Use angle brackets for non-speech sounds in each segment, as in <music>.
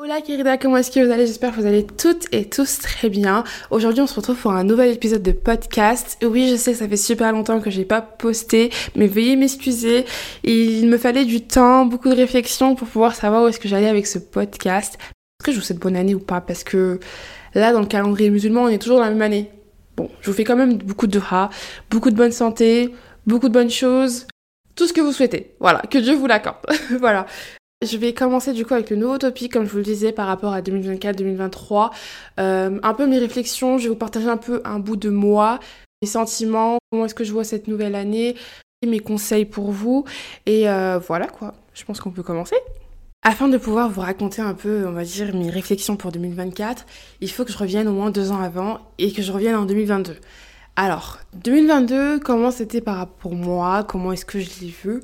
Hola querida, comment est-ce que vous allez? J'espère que vous allez toutes et tous très bien. Aujourd'hui, on se retrouve pour un nouvel épisode de podcast. Oui, je sais, ça fait super longtemps que j'ai pas posté, mais veuillez m'excuser. Il me fallait du temps, beaucoup de réflexion pour pouvoir savoir où est-ce que j'allais avec ce podcast. Est-ce que je vous souhaite bonne année ou pas? Parce que là, dans le calendrier musulman, on est toujours dans la même année. Bon, je vous fais quand même beaucoup de ha, beaucoup de bonne santé, beaucoup de bonnes choses, tout ce que vous souhaitez. Voilà, que Dieu vous l'accorde. <laughs> voilà. Je vais commencer du coup avec le nouveau topic, comme je vous le disais, par rapport à 2024-2023. Euh, un peu mes réflexions, je vais vous partager un peu un bout de moi, mes sentiments, comment est-ce que je vois cette nouvelle année, mes conseils pour vous. Et euh, voilà quoi, je pense qu'on peut commencer. Afin de pouvoir vous raconter un peu, on va dire, mes réflexions pour 2024, il faut que je revienne au moins deux ans avant et que je revienne en 2022. Alors, 2022, comment c'était pour moi? Comment est-ce que je l'ai vu?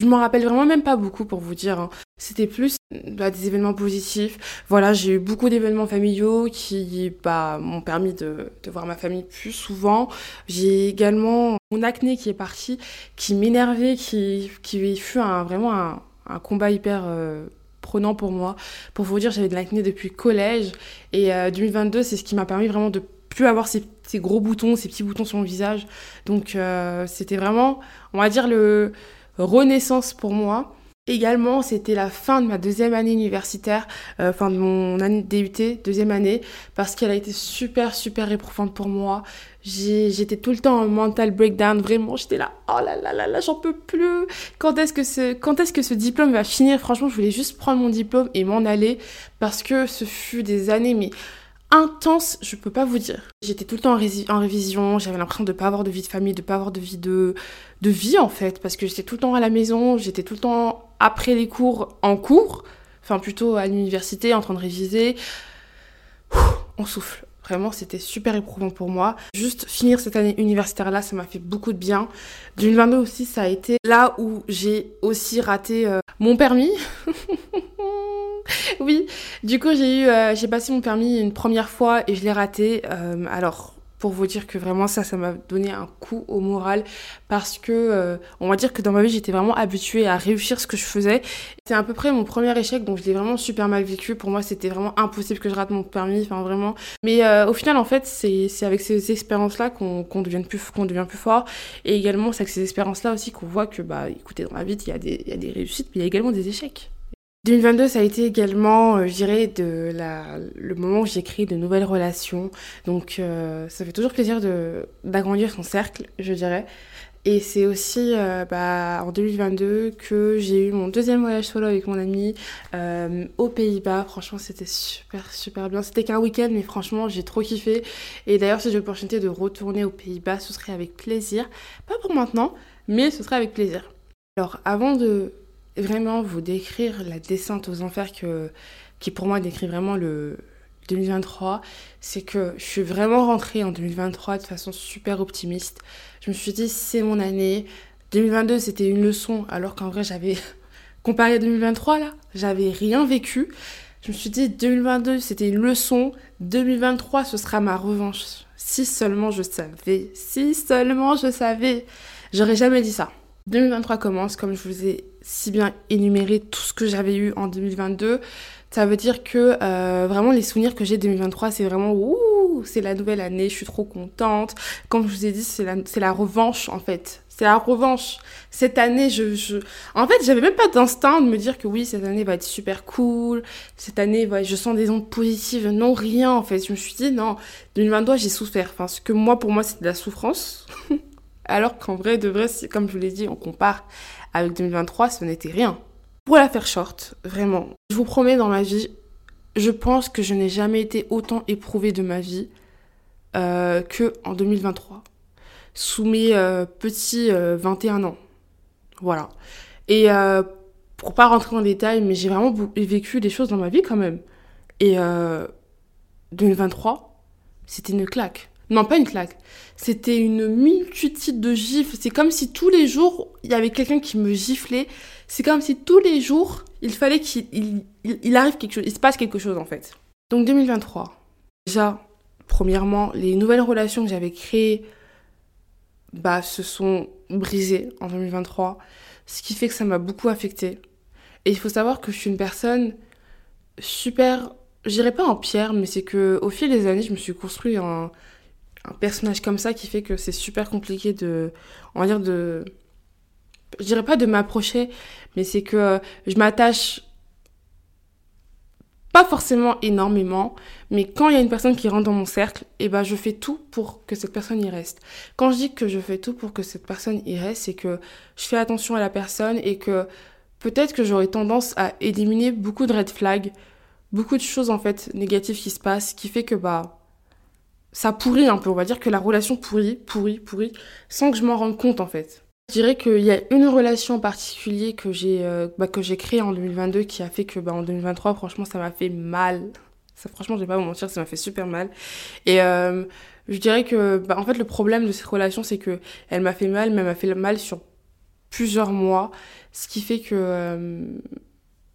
Je m'en rappelle vraiment même pas beaucoup pour vous dire. Hein. C'était plus bah, des événements positifs. Voilà, j'ai eu beaucoup d'événements familiaux qui bah, m'ont permis de, voir ma famille plus souvent. J'ai également mon acné qui est parti, qui m'énervait, qui, fut vraiment un, combat hyper euh, prenant pour moi. Pour vous dire, j'avais de l'acné depuis collège et euh, 2022, c'est ce qui m'a permis vraiment de plus avoir ces, ces, gros boutons, ces petits boutons sur mon visage. Donc euh, c'était vraiment, on va dire, le renaissance pour moi. Également, c'était la fin de ma deuxième année universitaire, euh, fin de mon année de DUT, deuxième année, parce qu'elle a été super, super éprouvante pour moi. J'étais tout le temps en mental breakdown, vraiment, j'étais là, oh là là là là, j'en peux plus. Quand est-ce que ce, quand est-ce que ce diplôme va finir? Franchement, je voulais juste prendre mon diplôme et m'en aller, parce que ce fut des années, mais intense, je peux pas vous dire. J'étais tout le temps en, révision, j'avais l'impression de pas avoir de vie de famille, de pas avoir de vie de, de vie en fait, parce que j'étais tout le temps à la maison, j'étais tout le temps après les cours en cours, enfin plutôt à l'université en train de réviser. on souffle. Vraiment, c'était super éprouvant pour moi. Juste finir cette année universitaire là, ça m'a fait beaucoup de bien. 2022 aussi, ça a été là où j'ai aussi raté euh, mon permis. <laughs> oui, du coup j'ai eu, euh, j'ai passé mon permis une première fois et je l'ai raté. Euh, alors pour vous dire que vraiment ça, ça m'a donné un coup au moral parce que euh, on va dire que dans ma vie j'étais vraiment habituée à réussir ce que je faisais. C'était à peu près mon premier échec donc je l'ai vraiment super mal vécu. Pour moi c'était vraiment impossible que je rate mon permis, enfin vraiment. Mais au final en fait c'est avec ces expériences là qu'on devient plus qu'on devient plus fort et également c'est avec ces expériences là aussi qu'on voit que bah écoutez dans la vie il y il y a des réussites mais il y a également des échecs. 2022, ça a été également, euh, je dirais, de le moment où j'ai créé de nouvelles relations. Donc, euh, ça fait toujours plaisir d'agrandir son cercle, je dirais. Et c'est aussi euh, bah, en 2022 que j'ai eu mon deuxième voyage solo avec mon ami euh, aux Pays-Bas. Franchement, c'était super, super bien. C'était qu'un week-end, mais franchement, j'ai trop kiffé. Et d'ailleurs, si j'ai l'opportunité de retourner aux Pays-Bas, ce serait avec plaisir. Pas pour maintenant, mais ce serait avec plaisir. Alors, avant de vraiment vous décrire la descente aux enfers que, qui pour moi décrit vraiment le 2023, c'est que je suis vraiment rentrée en 2023 de façon super optimiste. Je me suis dit, c'est mon année. 2022, c'était une leçon, alors qu'en vrai, j'avais, <laughs> comparé à 2023, là, j'avais rien vécu. Je me suis dit, 2022, c'était une leçon. 2023, ce sera ma revanche. Si seulement je savais. Si seulement je savais. J'aurais jamais dit ça. 2023 commence, comme je vous ai si bien énuméré tout ce que j'avais eu en 2022. Ça veut dire que euh, vraiment les souvenirs que j'ai 2023, c'est vraiment ouh, c'est la nouvelle année, je suis trop contente. Comme je vous ai dit, c'est la, la revanche en fait. C'est la revanche. Cette année, je, je... en fait, j'avais même pas d'instinct de me dire que oui, cette année va être super cool. Cette année, je sens des ondes positives. Non, rien en fait. Je me suis dit non, 2022, j'ai souffert. Enfin, ce que moi, pour moi, c'est de la souffrance. <laughs> Alors qu'en vrai, de vrai, comme je vous l'ai dit, on compare avec 2023, ce n'était rien. Pour la faire short, vraiment, je vous promets dans ma vie, je pense que je n'ai jamais été autant éprouvée de ma vie euh, que en 2023, sous mes euh, petits 21 euh, ans. Voilà. Et euh, pour pas rentrer en détail, mais j'ai vraiment vécu des choses dans ma vie quand même. Et 2023, c'était une claque. Non, pas une claque. C'était une multitude de gifles. C'est comme si tous les jours, il y avait quelqu'un qui me giflait. C'est comme si tous les jours, il fallait qu'il il, arrive quelque chose, il se passe quelque chose en fait. Donc 2023. Déjà, premièrement, les nouvelles relations que j'avais créées, bah, se sont brisées en 2023. Ce qui fait que ça m'a beaucoup affectée. Et il faut savoir que je suis une personne super, je dirais pas en pierre, mais c'est que au fil des années, je me suis construit un, un personnage comme ça qui fait que c'est super compliqué de, on va dire de, je dirais pas de m'approcher, mais c'est que je m'attache pas forcément énormément, mais quand il y a une personne qui rentre dans mon cercle, et eh ben je fais tout pour que cette personne y reste. Quand je dis que je fais tout pour que cette personne y reste, c'est que je fais attention à la personne et que peut-être que j'aurais tendance à éliminer beaucoup de red flags, beaucoup de choses en fait négatives qui se passent, qui fait que bah ça pourrit un peu, on va dire que la relation pourrit, pourrit, pourrit, sans que je m'en rende compte en fait. Je dirais qu'il y a une relation en particulier que j'ai euh, bah, que j'ai créée en 2022 qui a fait que bah, en 2023 franchement ça m'a fait mal. Ça franchement je vais pas vous mentir ça m'a fait super mal. Et euh, je dirais que bah, en fait le problème de cette relation c'est que elle m'a fait mal mais elle m'a fait mal sur plusieurs mois, ce qui fait que euh,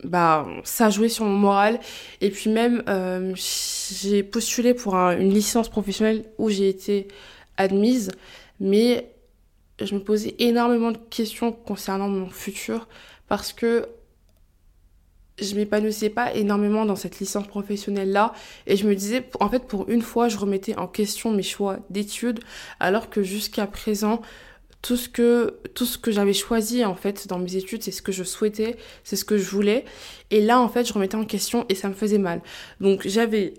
bah ça a joué sur mon moral. Et puis même euh, j'ai postulé pour une licence professionnelle où j'ai été admise. Mais je me posais énormément de questions concernant mon futur parce que je m'épanouissais pas énormément dans cette licence professionnelle là et je me disais en fait pour une fois je remettais en question mes choix d'études alors que jusqu'à présent tout ce que tout ce que j'avais choisi en fait dans mes études c'est ce que je souhaitais c'est ce que je voulais et là en fait je remettais en question et ça me faisait mal donc j'avais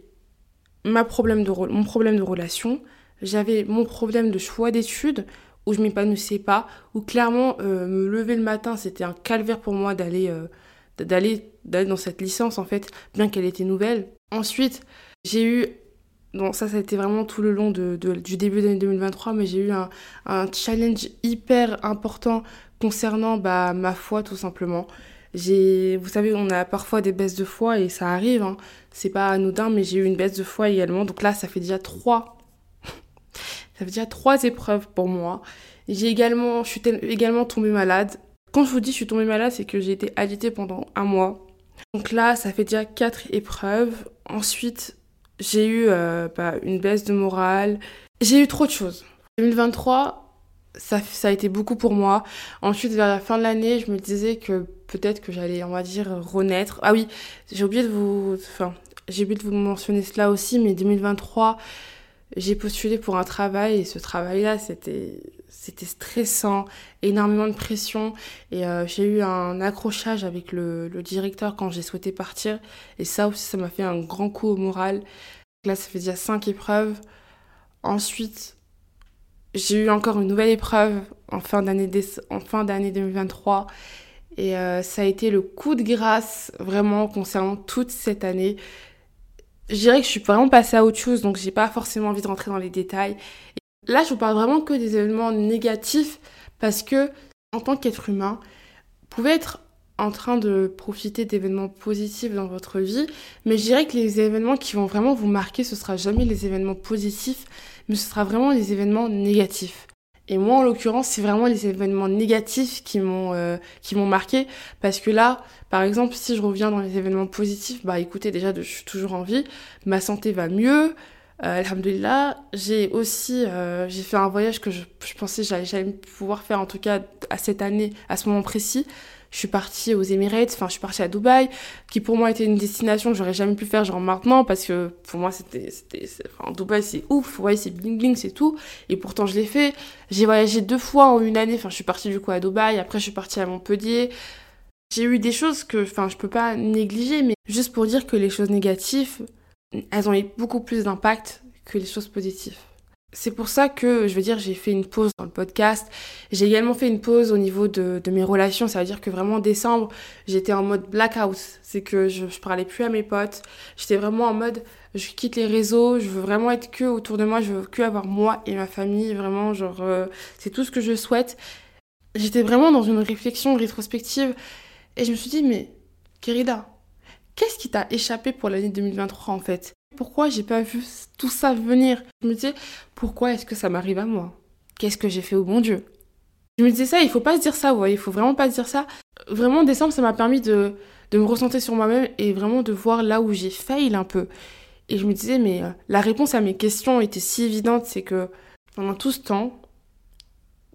ma problème de mon problème de relation j'avais mon problème de choix d'études où je m'épanouissais pas, où clairement euh, me lever le matin, c'était un calvaire pour moi d'aller euh, d'aller d'aller dans cette licence en fait, bien qu'elle était nouvelle. Ensuite, j'ai eu donc ça, ça a été vraiment tout le long de, du début d'année 2023, mais j'ai eu un, challenge hyper important concernant bah, ma foi tout simplement. Vous savez, on a parfois des baisses de foi et ça arrive, hein. c'est pas anodin, mais j'ai eu une baisse de foi également. Donc là, ça fait déjà trois <laughs> ça fait déjà trois épreuves pour moi. J'ai également, je suis également tombée malade. Quand je vous dis je suis tombée malade, c'est que j'ai été agitée pendant un mois. Donc là, ça fait déjà quatre épreuves. Ensuite, j'ai eu euh, bah, une baisse de morale. J'ai eu trop de choses. 2023, ça, ça a été beaucoup pour moi. Ensuite, vers la fin de l'année, je me disais que peut-être que j'allais, on va dire, renaître. Ah oui, j'ai oublié de vous, enfin, j'ai oublié de vous mentionner cela aussi, mais 2023, j'ai postulé pour un travail et ce travail-là, c'était c'était stressant, énormément de pression et euh, j'ai eu un accrochage avec le, directeur quand j'ai souhaité partir et ça aussi ça m'a fait un grand coup au moral. Là ça fait déjà cinq épreuves. Ensuite j'ai eu encore une nouvelle épreuve en fin d'année en fin d'année 2023 et euh, ça a été le coup de grâce vraiment concernant toute cette année je dirais que je suis vraiment passée à autre chose, donc j'ai pas forcément envie de rentrer dans les détails. Là, je vous parle vraiment que des événements négatifs, parce que en tant qu'être humain, vous pouvez être en train de profiter d'événements positifs dans votre vie, mais je dirais que les événements qui vont vraiment vous marquer, ce sera jamais les événements positifs, mais ce sera vraiment les événements négatifs. Et moi, en l'occurrence, c'est vraiment les événements négatifs qui m'ont euh, qui m'ont marqué parce que là, par exemple, si je reviens dans les événements positifs, bah écoutez, déjà, je suis toujours en vie, ma santé va mieux. Euh, Alhamdulillah, j'ai aussi euh, j'ai fait un voyage que je, je pensais j'allais jamais pouvoir faire en tout cas à cette année, à ce moment précis je suis partie aux Emirates, enfin je suis partie à Dubaï, qui pour moi était une destination que j'aurais jamais pu faire genre maintenant parce que pour moi c'était c'était enfin Dubaï c'est ouf, ouais c'est bling bling c'est tout et pourtant je l'ai fait. J'ai voyagé deux fois en une année, enfin je suis partie du coup à Dubaï, après je suis partie à Montpellier. J'ai eu des choses que enfin je peux pas négliger mais juste pour dire que les choses négatives elles ont eu beaucoup plus d'impact que les choses positives. C'est pour ça que, je veux dire, j'ai fait une pause dans le podcast. J'ai également fait une pause au niveau de, mes relations. Ça veut dire que vraiment en décembre, j'étais en mode blackout. C'est que je, je parlais plus à mes potes. J'étais vraiment en mode, je quitte les réseaux. Je veux vraiment être que autour de moi. Je veux que avoir moi et ma famille. Vraiment, genre, euh, c'est tout ce que je souhaite. J'étais vraiment dans une réflexion rétrospective. Et je me suis dit, mais, Kerida, qu'est-ce qui t'a échappé pour l'année 2023 en fait? Pourquoi j'ai pas vu tout ça venir? Je me disais, pourquoi est-ce que ça m'arrive à moi? Qu'est-ce que j'ai fait au bon Dieu? Je me disais ça, il faut pas se dire ça, vous voyez, il faut vraiment pas se dire ça. Vraiment, en décembre, ça m'a permis de, de me recentrer sur moi-même et vraiment de voir là où j'ai failli un peu. Et je me disais, mais euh, la réponse à mes questions était si évidente, c'est que pendant tout ce temps,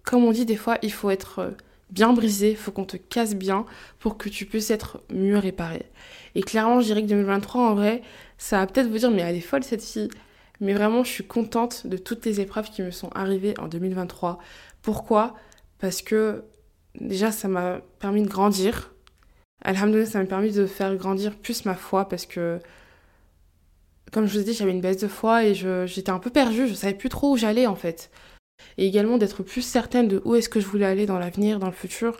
comme on dit des fois, il faut être euh, bien brisé, faut qu'on te casse bien pour que tu puisses être mieux réparé. Et clairement, je dirais que 2023, en vrai, ça va peut-être vous dire, mais elle est folle cette fille. Mais vraiment, je suis contente de toutes les épreuves qui me sont arrivées en 2023. Pourquoi? Parce que déjà, ça m'a permis de grandir. Alhamdoulilah, ça m'a permis de faire grandir plus ma foi parce que, comme je vous ai dit, j'avais une baisse de foi et j'étais un peu perdue. Je savais plus trop où j'allais en fait. Et également d'être plus certaine de où est-ce que je voulais aller dans l'avenir, dans le futur.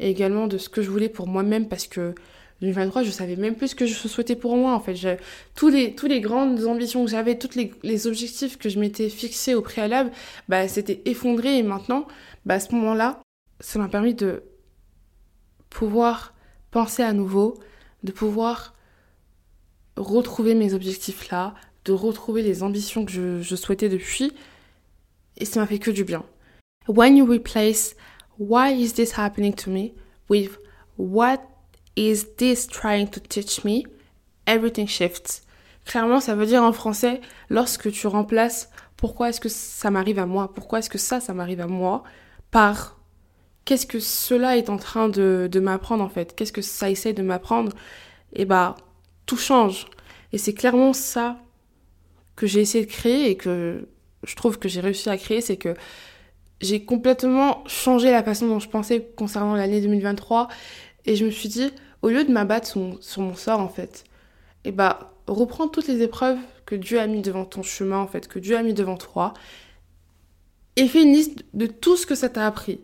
Et également de ce que je voulais pour moi-même parce que 2023, je savais même plus ce que je souhaitais pour moi en fait. Les, tous les grandes ambitions que j'avais, tous les, objectifs que je m'étais fixés au préalable, bah, c'était effondré et maintenant, bah, à ce moment-là, ça m'a permis de pouvoir penser à nouveau, de pouvoir retrouver mes objectifs là, de retrouver les ambitions que je, je souhaitais depuis et ça m'a fait que du bien. When you replace why is this happening to me with what is this trying to teach me, everything shifts. Clairement, ça veut dire en français, lorsque tu remplaces pourquoi est-ce que ça m'arrive à moi, pourquoi est-ce que ça, ça m'arrive à moi, par qu'est-ce que cela est en train de, de m'apprendre en fait, qu'est-ce que ça essaie de m'apprendre, et bah tout change. Et c'est clairement ça que j'ai essayé de créer et que je trouve que j'ai réussi à créer, c'est que j'ai complètement changé la façon dont je pensais concernant l'année 2023 et je me suis dit, au lieu de m'abattre sur, mon sort en fait, et eh bah reprends toutes les épreuves que Dieu a mis devant ton chemin en fait, que Dieu a mis devant toi et fais une liste de tout ce que ça t'a appris,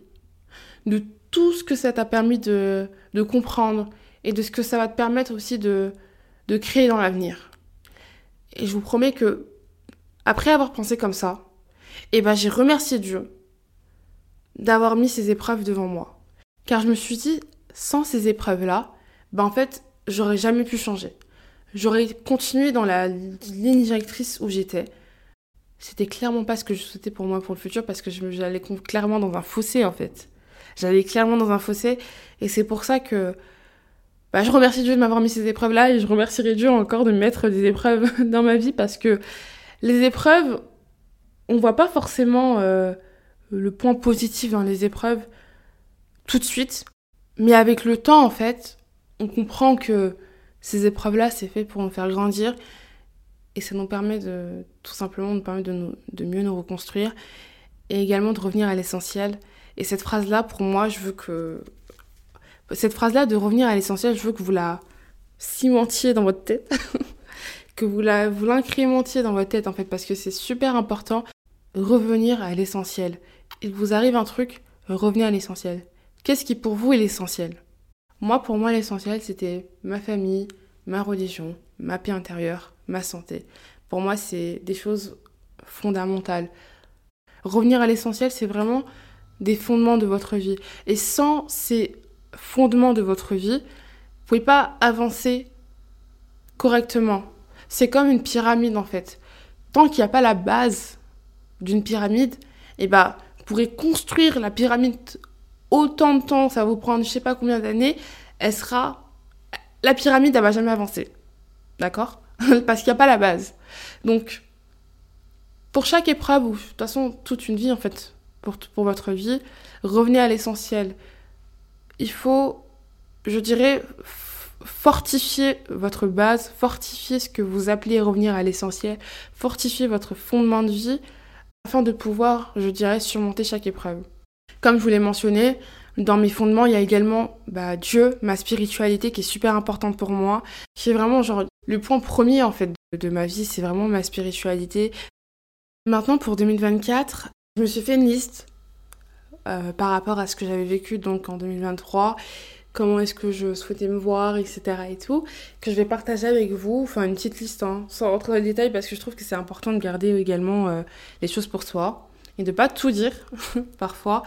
de tout ce que ça t'a permis de, de, comprendre et de ce que ça va te permettre aussi de, de créer dans l'avenir. Et je vous promets que après avoir pensé comme ça, eh ben j'ai remercié Dieu d'avoir mis ces épreuves devant moi. Car je me suis dit, sans ces épreuves-là, ben en fait, j'aurais jamais pu changer. J'aurais continué dans la ligne directrice où j'étais. C'était clairement pas ce que je souhaitais pour moi pour le futur parce que j'allais clairement dans un fossé en fait. J'allais clairement dans un fossé et c'est pour ça que bah, je remercie Dieu de m'avoir mis ces épreuves-là et je remercierai Dieu encore de mettre des épreuves <laughs> dans ma vie parce que les épreuves, on voit pas forcément euh, le point positif dans les épreuves tout de suite, mais avec le temps, en fait, on comprend que ces épreuves-là, c'est fait pour nous faire grandir et ça nous permet de, tout simplement, nous permet de, de mieux nous reconstruire et également de revenir à l'essentiel. Et cette phrase-là, pour moi, je veux que. Cette phrase-là de revenir à l'essentiel, je veux que vous la cimentiez dans votre tête. <laughs> que vous l'incrémentiez dans votre tête en fait, parce que c'est super important. Revenir à l'essentiel. Il vous arrive un truc, revenez à l'essentiel. Qu'est-ce qui pour vous est l'essentiel? Moi, pour moi, l'essentiel, c'était ma famille, ma religion, ma paix intérieure, ma santé. Pour moi, c'est des choses fondamentales. Revenir à l'essentiel, c'est vraiment des fondements de votre vie. Et sans ces fondements de votre vie, vous pouvez pas avancer correctement. C'est comme une pyramide en fait. Tant qu'il n'y a pas la base d'une pyramide, et eh ben, vous pourrez construire la pyramide autant de temps, ça vous prendre je sais pas combien d'années, elle sera... La pyramide, elle va jamais avancer. D'accord? <laughs> Parce qu'il n'y a pas la base. Donc, pour chaque épreuve, ou de toute façon toute une vie en fait, pour, pour votre vie, revenez à l'essentiel. Il faut, je dirais, fortifier votre base, fortifier ce que vous appelez revenir à l'essentiel, fortifier votre fondement de vie afin de pouvoir, je dirais, surmonter chaque épreuve. Comme je vous l'ai mentionné, dans mes fondements, il y a également bah, Dieu, ma spiritualité qui est super importante pour moi, qui est vraiment genre le point premier en fait de, ma vie, c'est vraiment ma spiritualité. Maintenant pour 2024, je me suis fait une liste euh, par rapport à ce que j'avais vécu donc en 2023 comment est-ce que je souhaitais me voir, etc. et tout, que je vais partager avec vous, enfin une petite liste, hein, sans rentrer dans les détails, parce que je trouve que c'est important de garder également euh, les choses pour soi, et de pas tout dire, <laughs> parfois.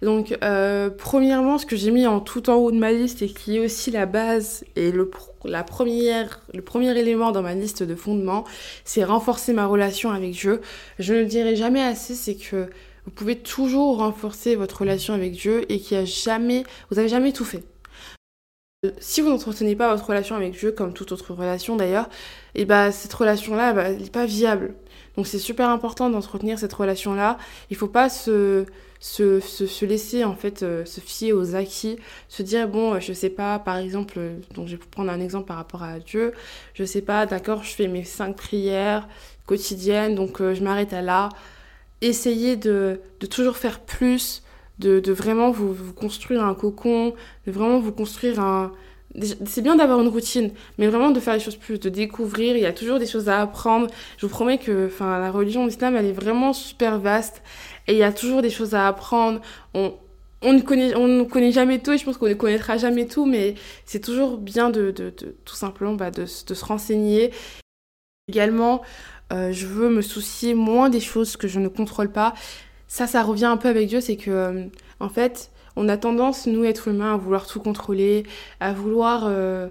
Donc, euh, premièrement, ce que j'ai mis en tout en haut de ma liste et qui est aussi la base et le, la première, le premier élément dans ma liste de fondements, c'est renforcer ma relation avec Dieu. Je ne le dirai jamais assez, c'est que vous pouvez toujours renforcer votre relation avec Dieu et qu'il y a jamais, vous avez jamais tout fait. Si vous n'entretenez pas votre relation avec Dieu, comme toute autre relation d'ailleurs, et eh bah cette relation-là, bah, elle n'est pas viable. Donc c'est super important d'entretenir cette relation-là. Il faut pas se, se, se, laisser en fait euh, se fier aux acquis, se dire bon, je sais pas, par exemple, donc je vais prendre un exemple par rapport à Dieu, je sais pas, d'accord, je fais mes cinq prières quotidiennes, donc je m'arrête à là. Essayez de, de toujours faire plus, de, de vraiment vous, vous, construire un cocon, de vraiment vous construire un, c'est bien d'avoir une routine, mais vraiment de faire les choses plus, de découvrir. Il y a toujours des choses à apprendre. Je vous promets que enfin, la religion l'islam, elle est vraiment super vaste et il y a toujours des choses à apprendre. On, on ne connaît, on ne connaît jamais tout et je pense qu'on ne connaîtra jamais tout, mais c'est toujours bien de, de, de, tout simplement bah, de, de, se renseigner. Également, euh, je veux me soucier moins des choses que je ne contrôle pas. Ça, ça revient un peu avec Dieu, c'est que, euh, en fait, on a tendance, nous, êtres humains, à vouloir tout contrôler, à vouloir euh,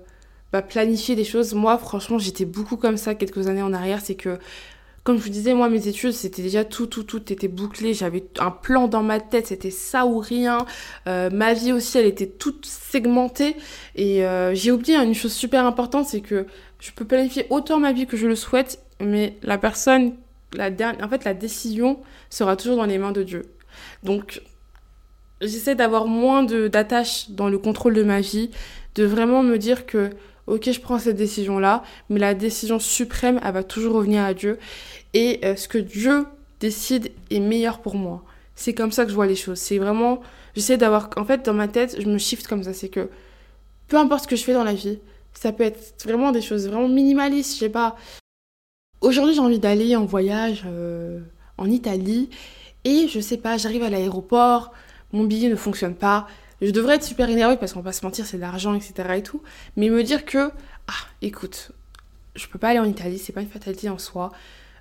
bah, planifier des choses. Moi, franchement, j'étais beaucoup comme ça quelques années en arrière. C'est que, comme je vous disais, moi, mes études, c'était déjà tout, tout, tout était bouclé. J'avais un plan dans ma tête, c'était ça ou rien. Euh, ma vie aussi, elle était toute segmentée. Et j'ai oublié une chose super importante, c'est que je peux planifier autant ma vie que je le souhaite, mais la personne, la en fait, la décision sera toujours dans les mains de Dieu. Donc, j'essaie d'avoir moins d'attache dans le contrôle de ma vie, de vraiment me dire que, ok, je prends cette décision-là, mais la décision suprême, elle va toujours revenir à Dieu. Et euh, ce que Dieu décide est meilleur pour moi. C'est comme ça que je vois les choses. C'est vraiment, j'essaie d'avoir, en fait, dans ma tête, je me shift comme ça. C'est que, peu importe ce que je fais dans la vie, ça peut être vraiment des choses vraiment minimalistes, je sais pas. Aujourd'hui, j'ai envie d'aller en voyage euh, en Italie et je sais pas, j'arrive à l'aéroport, mon billet ne fonctionne pas. Je devrais être super énervée parce qu'on va pas se mentir, c'est de l'argent, etc. et tout. Mais me dire que, ah, écoute, je peux pas aller en Italie, c'est pas une fatalité en soi.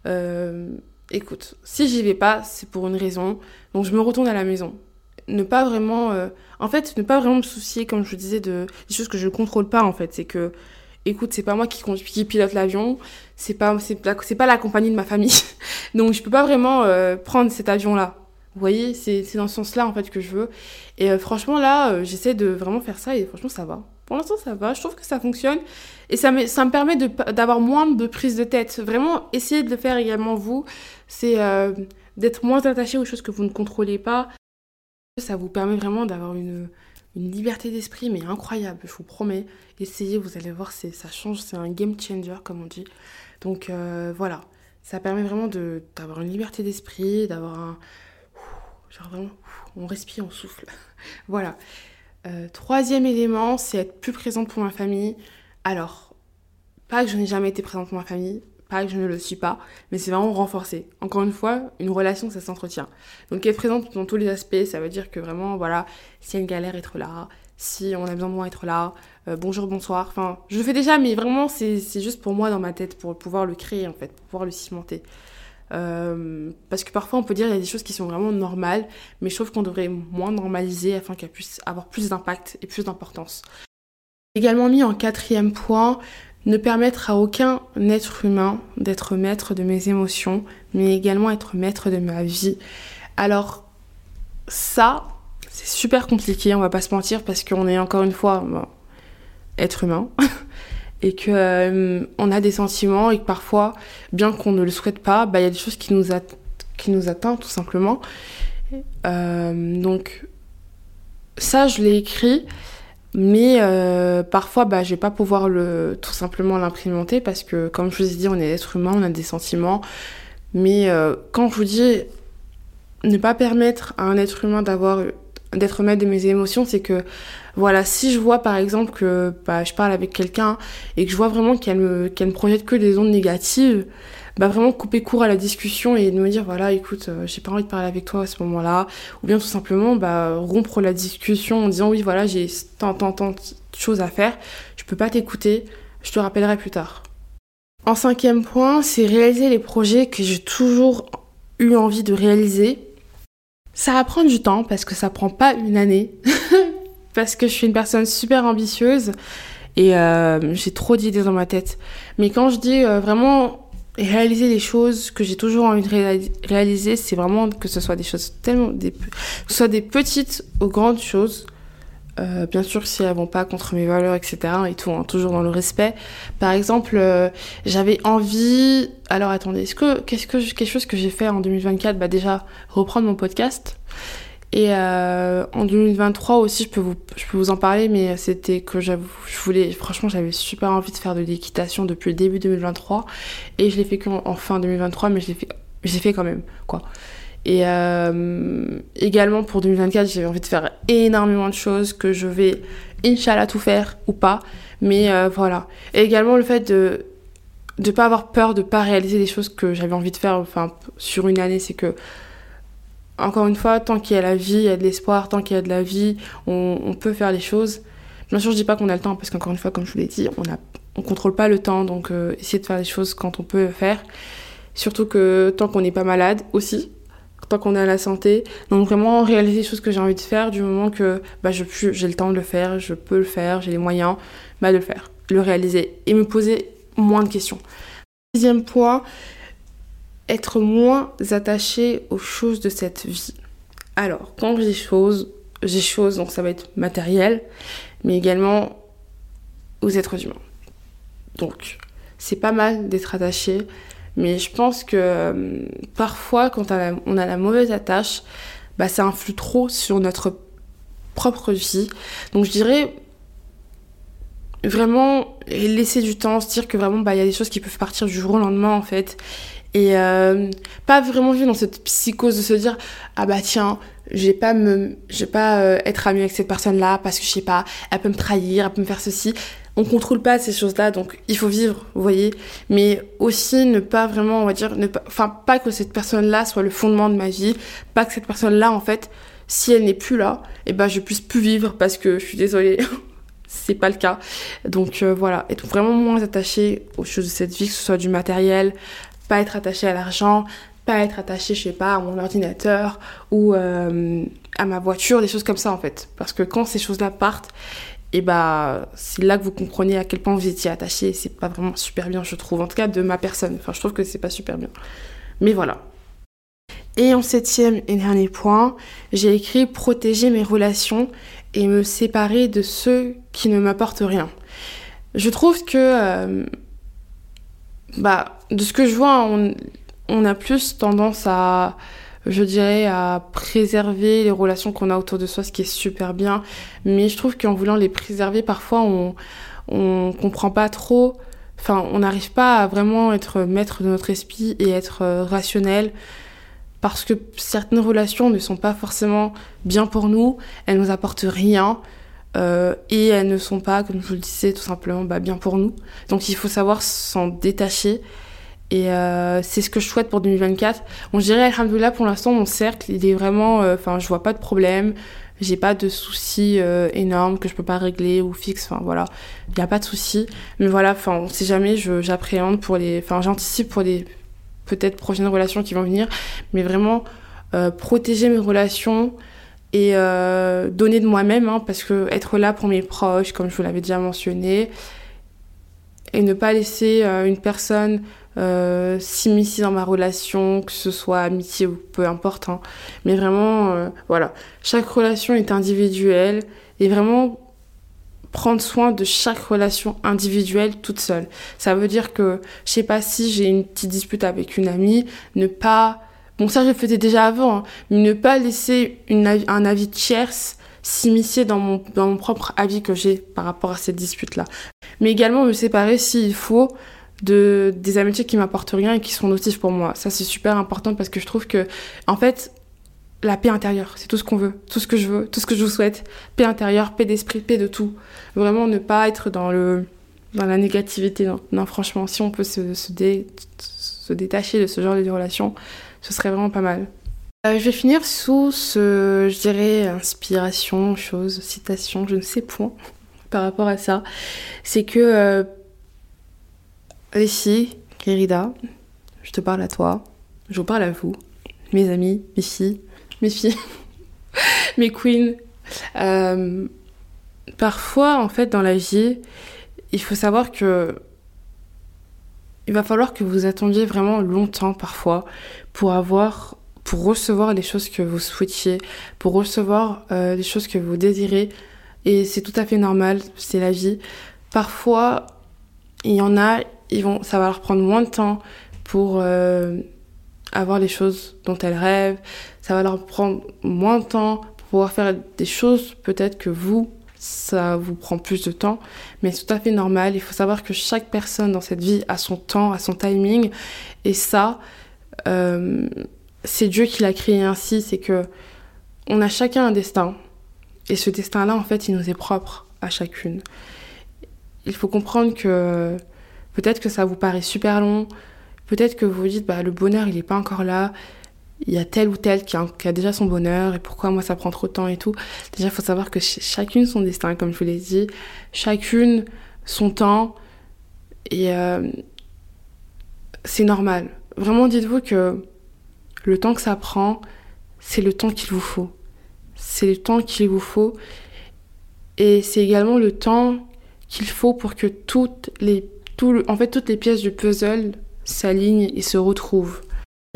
Euh, écoute, si j'y vais pas, c'est pour une raison. Donc je me retourne à la maison. Ne pas vraiment, euh, en fait, ne pas vraiment me soucier, comme je vous disais, de des choses que je ne contrôle pas en fait. C'est que, écoute, c'est pas moi qui, qui pilote l'avion, c'est pas, c'est pas la compagnie de ma famille. <laughs> Donc je peux pas vraiment euh, prendre cet avion là. Vous voyez, c'est dans ce sens-là en fait que je veux. Et euh, franchement là, euh, j'essaie de vraiment faire ça et franchement ça va. Pour l'instant ça va, je trouve que ça fonctionne et ça me, ça me permet d'avoir moins de prise de tête. Vraiment, essayez de le faire également vous. C'est d'être moins attaché aux choses que vous ne contrôlez pas. Ça vous permet vraiment d'avoir une, une liberté d'esprit mais incroyable, je vous promets. Essayez, vous allez voir, ça change, c'est un game changer comme on dit. Donc voilà, ça permet vraiment d'avoir une liberté d'esprit, d'avoir un Genre vraiment, on respire, on souffle. <laughs> voilà. Euh, troisième élément, c'est être plus présente pour ma famille. Alors, pas que je n'ai jamais été présente pour ma famille, pas que je ne le suis pas, mais c'est vraiment renforcer. Encore une fois, une relation, ça s'entretient. Donc être présente dans tous les aspects, ça veut dire que vraiment, voilà, s'il y a une galère, être là, si on a besoin de moi, être là, euh, bonjour, bonsoir, enfin, je le fais déjà, mais vraiment, c'est juste pour moi dans ma tête, pour pouvoir le créer, en fait, pour pouvoir le cimenter. Euh, parce que parfois on peut dire qu'il y a des choses qui sont vraiment normales, mais je trouve qu'on devrait moins normaliser afin qu'elles puissent avoir plus d'impact et plus d'importance. Également mis en quatrième point, ne permettre à aucun être humain d'être maître de mes émotions, mais également être maître de ma vie. Alors ça, c'est super compliqué, on va pas se mentir, parce qu'on est encore une fois être humain. <laughs> et que euh, on a des sentiments et que parfois, bien qu'on ne le souhaite pas, bah, il y a des choses qui nous, qui nous atteignent tout simplement. Euh, donc ça, je l'ai écrit, mais euh, parfois, bah, je vais pas pouvoir le, tout simplement l'implémenter parce que, comme je vous ai dit, on est être humain, on a des sentiments. Mais quand je vous dis ne pas permettre à un être humain d'avoir d'être maître de mes émotions, c'est que voilà, si je vois par exemple que bah, je parle avec quelqu'un et que je vois vraiment qu'elle me, qu'elle me projette que des ondes négatives, bah vraiment couper court à la discussion et de me dire voilà écoute euh, j'ai pas envie de parler avec toi à ce moment-là. Ou bien tout simplement bah rompre la discussion en disant oui voilà j'ai tant tant tant de choses à faire. Je peux pas t'écouter. Je te rappellerai plus tard. En cinquième point c'est réaliser les projets que j'ai toujours eu envie de réaliser. Ça va prendre du temps parce que ça prend pas une année. <laughs> parce que je suis une personne super ambitieuse et euh, j'ai trop d'idées dans ma tête. Mais quand je dis euh, vraiment réaliser les choses que j'ai toujours envie de réaliser, c'est vraiment que ce soit des choses tellement que ce soit des petites aux grandes choses euh, bien sûr, si elles vont pas contre mes valeurs, etc. et tout, hein, toujours dans le respect. Par exemple, j'avais envie. Alors attendez, est-ce que qu'est-ce que quelque chose que j'ai fait en 2024 Bah déjà reprendre mon podcast. Et euh, en 2023 aussi, je peux vous, je peux vous en parler, mais c'était que j'avoue, je voulais, franchement, j'avais super envie de faire de l'équitation depuis le début 2023. Et je l'ai fait qu'en fin 2023, mais je l'ai fait, j'ai fait quand même, quoi. Et euh, également pour 2024, j'ai envie de faire énormément de choses que je vais, Inch'Allah, tout faire ou pas. Mais euh, voilà. Et également le fait de ne pas avoir peur de pas réaliser les choses que j'avais envie de faire enfin, sur une année. C'est que, encore une fois, tant qu'il y a la vie, il y a de l'espoir, tant qu'il y a de la vie, on, peut faire les choses. Bien sûr, je dis pas qu'on a le temps, parce qu'encore une fois, comme je vous l'ai dit, on on contrôle pas le temps, donc euh, essayer de faire les choses quand on peut le faire. Surtout que tant qu'on n'est pas malade aussi, tant qu'on a la santé. Donc vraiment réaliser les choses que j'ai envie de faire du moment que bah, j'ai le temps de le faire, je peux le faire, j'ai les moyens bah, de le faire, le réaliser et me poser moins de questions. Deuxième point, être moins attaché aux choses de cette vie. Alors, quand j'ai choses, j'ai choses, donc ça va être matériel, mais également aux êtres humains. Donc, c'est pas mal d'être attaché mais je pense que euh, parfois, quand on a la mauvaise attache, bah, ça influe trop sur notre propre vie. Donc je dirais vraiment laisser du temps, se dire que vraiment bah, il y a des choses qui peuvent partir du jour au lendemain en fait. Et euh, pas vraiment vivre dans cette psychose de se dire ah bah tiens, je vais pas me je vais pas euh, être amie avec cette personne là parce que je sais pas, elle peut me trahir, elle peut me faire ceci on contrôle pas ces choses-là, donc il faut vivre, vous voyez. Mais aussi ne pas vraiment, on va dire, ne pas, enfin pas que cette personne-là soit le fondement de ma vie, pas que cette personne-là, en fait, si elle n'est plus là, et eh ben je puisse plus vivre parce que je suis désolée, <laughs> c'est pas le cas. Donc euh, voilà, être vraiment moins attaché aux choses de cette vie, que ce soit du matériel, pas être attaché à l'argent, pas être attaché, je sais pas, à mon ordinateur ou euh, à ma voiture, des choses comme ça en fait. Parce que quand ces choses-là partent, et bah c'est là que vous comprenez à quel point vous étiez attaché. C'est pas vraiment super bien, je trouve. En tout cas, de ma personne. Enfin, je trouve que c'est pas super bien. Mais voilà. Et en septième et dernier point, j'ai écrit protéger mes relations et me séparer de ceux qui ne m'apportent rien. Je trouve que, euh, bah, de ce que je vois, on, a plus tendance à je dirais, à préserver les relations qu'on a autour de soi, ce qui est super bien. Mais je trouve qu'en voulant les préserver, parfois, on, on comprend pas trop. Enfin, on n'arrive pas à vraiment être maître de notre esprit et être euh, rationnel parce que certaines relations ne sont pas forcément bien pour nous, elles nous apportent rien euh, et elles ne sont pas, comme je vous le disais, tout simplement bah, bien pour nous. Donc il faut savoir s'en détacher et euh, c'est ce que je souhaite pour 2024. On dirait, alhamdoulilah, pour l'instant, mon cercle, il est vraiment... Euh, enfin, je vois pas de problème. J'ai pas de soucis euh, énormes que je peux pas régler ou fixes. Enfin, voilà. Il y a pas de soucis. Mais voilà, enfin, on sait jamais, j'appréhende pour les... Enfin, j'anticipe pour les peut-être prochaines relations qui vont venir. Mais vraiment, protéger mes relations et donner de moi-même. Hein, parce que être là pour mes proches, comme je vous l'avais déjà mentionné, et ne pas laisser une personne euh, s'immiscer dans ma relation, que ce soit amitié ou peu importe. Hein. Mais vraiment, euh, voilà, chaque relation est individuelle et vraiment prendre soin de chaque relation individuelle toute seule. Ça veut dire que, je sais pas si j'ai une petite dispute avec une amie, ne pas, bon ça je le faisais déjà avant, hein, mais ne pas laisser un avis tierce s'immiscer dans mon, dans mon propre avis que j'ai par rapport à cette dispute-là. Mais également me séparer s'il faut de des amitiés qui m'apportent rien et qui sont nocives pour moi. Ça c'est super important parce que je trouve que en fait la paix intérieure, c'est tout ce qu'on veut, tout ce que je veux, tout ce que je vous souhaite. Paix intérieure, paix d'esprit, paix de tout. Vraiment ne pas être dans le dans la négativité. Non, franchement, si on peut se, se, se, détacher de ce genre de relation, ce serait vraiment pas mal. Euh, je vais finir sous ce, je dirais, inspiration, chose, citation, je ne sais point <laughs> par rapport à ça. C'est que euh, filles, Kérida, je te parle à toi, je vous parle à vous, mes amis, mes filles, mes filles, <laughs> mes queens. Euh, parfois, en fait, dans la vie, il faut savoir que il va falloir que vous attendiez vraiment longtemps parfois pour avoir pour recevoir les choses que vous souhaitiez, pour recevoir euh, les choses que vous désirez. Et c'est tout à fait normal, c'est la vie. Parfois, il y en a, ils vont, ça va leur prendre moins de temps pour euh, avoir les choses dont elles rêvent, ça va leur prendre moins de temps pour pouvoir faire des choses peut-être que vous, ça vous prend plus de temps, mais c'est tout à fait normal. Il faut savoir que chaque personne dans cette vie a son temps, a son timing, et ça, euh, c'est Dieu qui l'a créé ainsi. C'est que on a chacun un destin, et ce destin-là, en fait, il nous est propre à chacune. Il faut comprendre que peut-être que ça vous paraît super long, peut-être que vous vous dites, bah, le bonheur, il n'est pas encore là, il y a tel ou tel qui a, déjà son bonheur et pourquoi moi ça prend trop de temps et tout. Déjà, il faut savoir que chacune son destin, comme je vous l'ai dit, chacune son temps et euh, c'est normal. Vraiment, dites-vous que le temps que ça prend, c'est le temps qu'il vous faut. C'est le temps qu'il vous faut et c'est également le temps qu'il faut pour que toutes les, tout en fait, toutes les pièces du puzzle s'alignent et se retrouvent.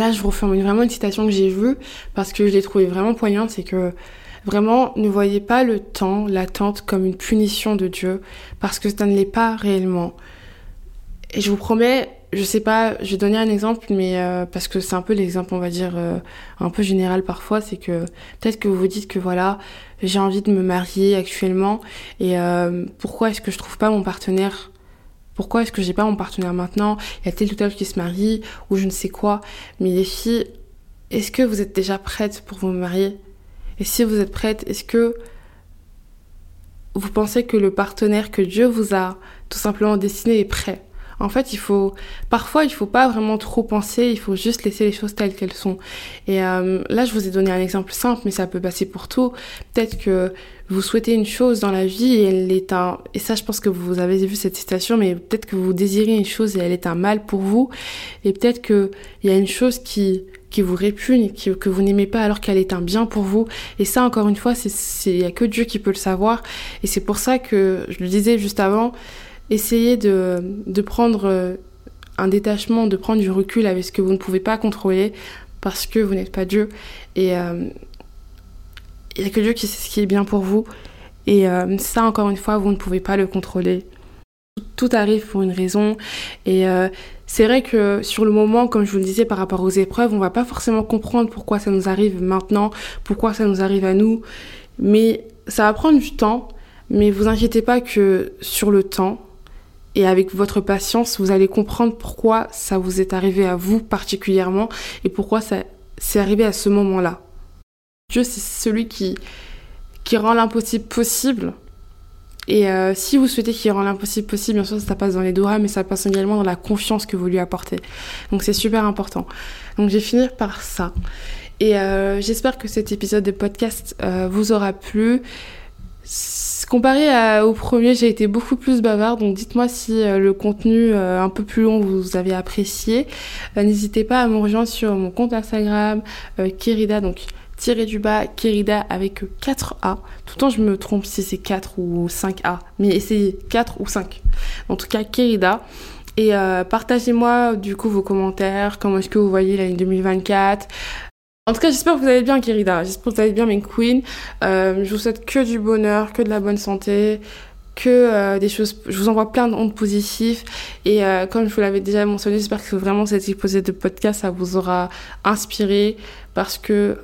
Là, je vous refais vraiment une citation que j'ai vue parce que je l'ai trouvée vraiment poignante, c'est que vraiment ne voyez pas le temps, l'attente comme une punition de Dieu parce que ça ne l'est pas réellement. Et je vous promets, je sais pas, je vais donner un exemple, mais euh, parce que c'est un peu l'exemple, on va dire, euh, un peu général parfois, c'est que peut-être que vous vous dites que voilà, j'ai envie de me marier actuellement et euh, pourquoi est-ce que je trouve pas mon partenaire pourquoi est-ce que j'ai pas mon partenaire maintenant? Il y a tel ou tel qui se marie ou je ne sais quoi. Mais les filles, est-ce que vous êtes déjà prêtes pour vous marier? Et si vous êtes prêtes, est-ce que vous pensez que le partenaire que Dieu vous a tout simplement destiné est prêt? En fait, il faut parfois il faut pas vraiment trop penser, il faut juste laisser les choses telles qu'elles sont. Et euh, là, je vous ai donné un exemple simple, mais ça peut passer pour tout. Peut-être que vous souhaitez une chose dans la vie et elle est un et ça, je pense que vous avez vu cette citation, mais peut-être que vous désirez une chose et elle est un mal pour vous, et peut-être que il y a une chose qui qui vous répugne, qui, que vous n'aimez pas alors qu'elle est un bien pour vous. Et ça, encore une fois, c'est il y a que Dieu qui peut le savoir. Et c'est pour ça que je le disais juste avant essayez de, de prendre euh, un détachement, de prendre du recul avec ce que vous ne pouvez pas contrôler parce que vous n'êtes pas Dieu. Et euh, il n'y a que Dieu qui sait ce qui est bien pour vous. Et euh, ça, encore une fois, vous ne pouvez pas le contrôler. Tout arrive pour une raison. Et c'est vrai que sur le moment, comme je vous le disais par rapport aux épreuves, on va pas forcément comprendre pourquoi ça nous arrive maintenant, pourquoi ça nous arrive à nous. Mais ça va prendre du temps. Mais vous inquiétez pas que sur le temps, et avec votre patience, vous allez comprendre pourquoi ça vous est arrivé à vous particulièrement et pourquoi ça c'est arrivé à ce moment-là. Dieu, c'est celui qui, qui rend l'impossible possible. Et euh, si vous souhaitez qu'il rend l'impossible possible, bien sûr, ça passe dans les doigts, mais ça passe également dans la confiance que vous lui apportez. Donc c'est super important. Donc je vais finir par ça. Et euh, j'espère que cet épisode de podcast euh, vous aura plu. Comparé au premier, j'ai été beaucoup plus bavarde, donc dites-moi si le contenu un peu plus long vous avez apprécié. N'hésitez pas à me rejoindre sur mon compte Instagram, Kerida, donc tiré du bas, Kerida avec 4A. Tout le temps, je me trompe si c'est 4 ou 5A, mais essayez 4 ou 5. En tout cas, Kerida. Et partagez-moi du coup vos commentaires, comment est-ce que vous voyez l'année 2024, en tout cas, j'espère que vous allez bien, Kirida. J'espère que vous allez bien, mes queens. Euh, je vous souhaite que du bonheur, que de la bonne santé, que euh, des choses. Je vous envoie plein d'ondes positives. Et euh, comme je vous l'avais déjà mentionné, j'espère que vraiment cet épisode de podcast, ça vous aura inspiré parce que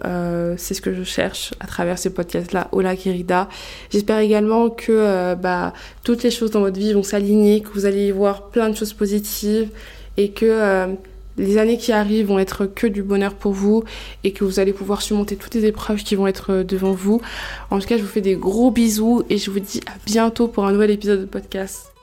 c'est ce que je cherche à travers ces podcasts-là. Hola, Kirida. J'espère également que bah, toutes les choses dans votre vie vont s'aligner, que vous allez y voir plein de choses positives et que les années qui arrivent vont être que du bonheur pour vous et que vous allez pouvoir surmonter toutes les épreuves qui vont être devant vous. En tout cas, je vous fais des gros bisous et je vous dis à bientôt pour un nouvel épisode de podcast.